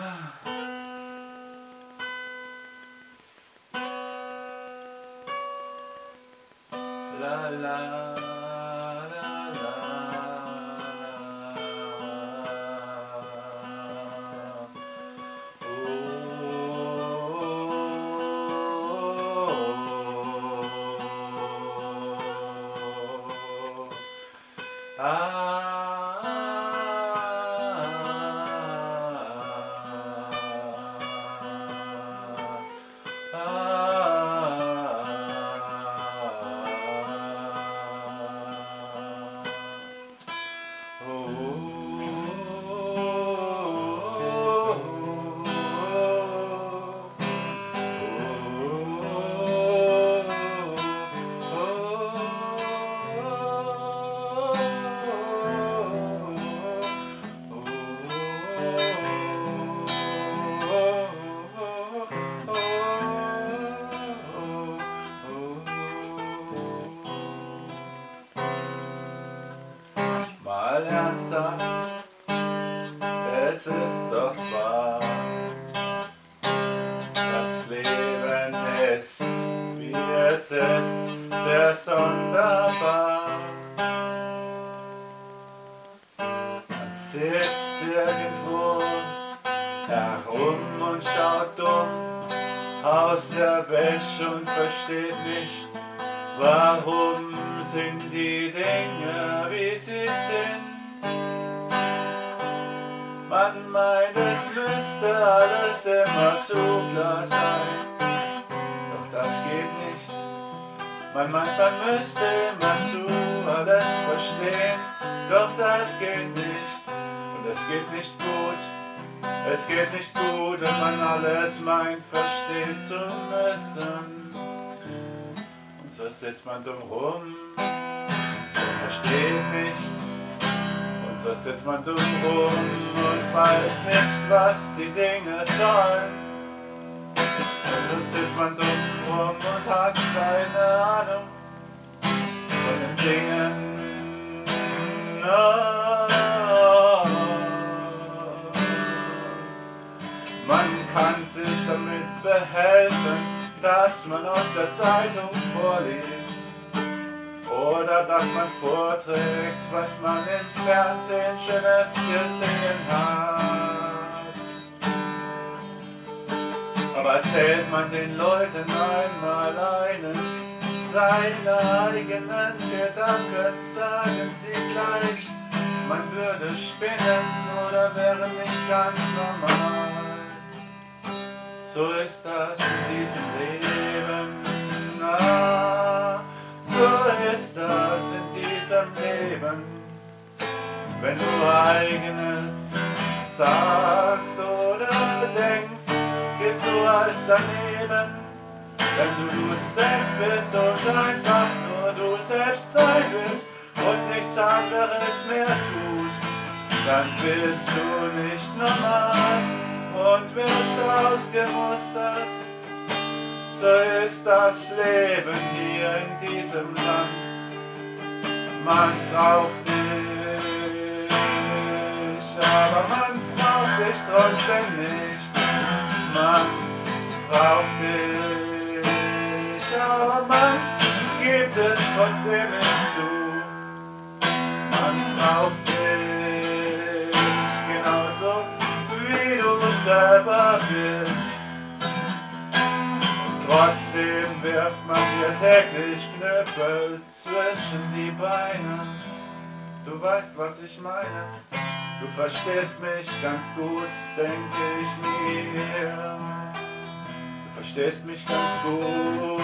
La la la oh, oh, oh, ah. Es ist doch wahr, das Leben ist, wie es ist, sehr sonderbar. Man sitzt irgendwo herum und schaut dumm aus der Wäsche und versteht nicht, warum sind die Dinge, wie Man meint, man müsste immer zu alles verstehen, doch das geht nicht. Und es geht nicht gut, es geht nicht gut, wenn man alles meint, verstehen zu müssen. Und so sitzt man dumm rum und versteht nicht. Und so sitzt man dumm rum und weiß nicht, was die Dinge sollen. Und so sitzt man dumm rum und hat keine behelfen, dass man aus der Zeitung vorliest oder dass man vorträgt, was man im Fernsehen Schönes gesehen hat. Aber erzählt man den Leuten einmal einen seiner eigenen Gedanken, sagen sie gleich, man würde spinnen oder wäre nicht ganz normal. So ist das in diesem Leben. Ah, so ist das in diesem Leben. Wenn du eigenes sagst oder denkst, gehst du als daneben. Wenn du du selbst bist und einfach nur du selbst sein willst und nichts anderes mehr tust, dann bist du nicht normal und wirst ausgemustert. So ist das Leben hier in diesem Land. Man braucht dich, aber man braucht dich trotzdem nicht. Man braucht dich, aber man gibt es trotzdem nicht zu. Man braucht trotzdem wirft man dir täglich Knüppel zwischen die Beine. Du weißt, was ich meine. Du verstehst mich ganz gut, denke ich mir. Du verstehst mich ganz gut,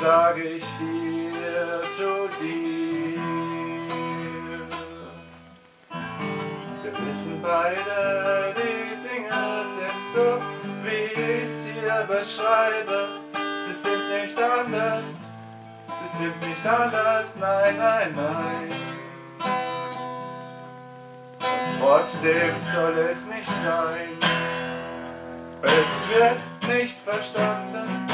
sage ich hier zu dir. Wir wissen beide, die Dinge sind so, wie ich sie beschreibe. Nicht anders, sie sind nicht anders, nein, nein, nein. Trotzdem soll es nicht sein. Es wird nicht verstanden,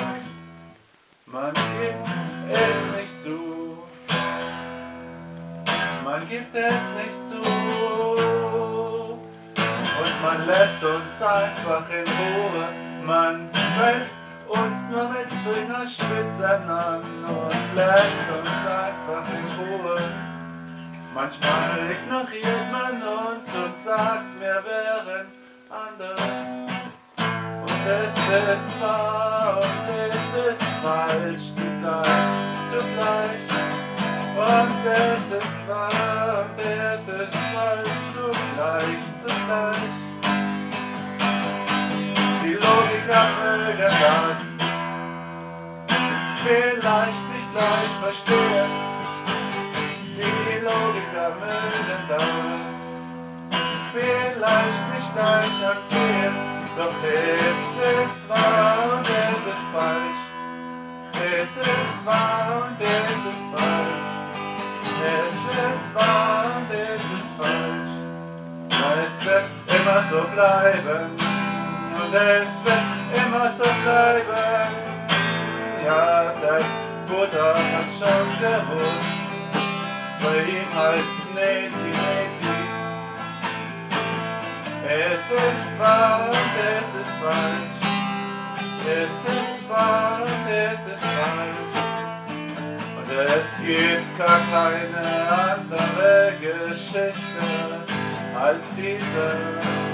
man gibt es nicht zu. Man gibt es nicht zu. und man lässt uns einfach in Ruhe. Man fest uns nur mit Fingerspitzen an und lässt uns einfach in Ruhe. Manchmal ignoriert man uns und sagt, wir wären anders. Und es ist wahr und es ist falsch zugleich, zugleich. Und es ist wahr und es ist falsch zugleich, zugleich. Logiker mögen das vielleicht nicht gleich verstehen. Die Logiker mögen das vielleicht nicht gleich erzählen. Doch es ist wahr und es ist falsch. Es ist wahr und es ist falsch. Es ist wahr und es ist falsch. Es wird immer so bleiben und es wird immer so bleiben. Ja, selbst Buddha hat schon gewusst, bei ihm heißt's Neti Neti. Es ist wahr und es ist falsch. Es ist wahr und es ist falsch. Und es gibt gar keine andere Geschichte als diese.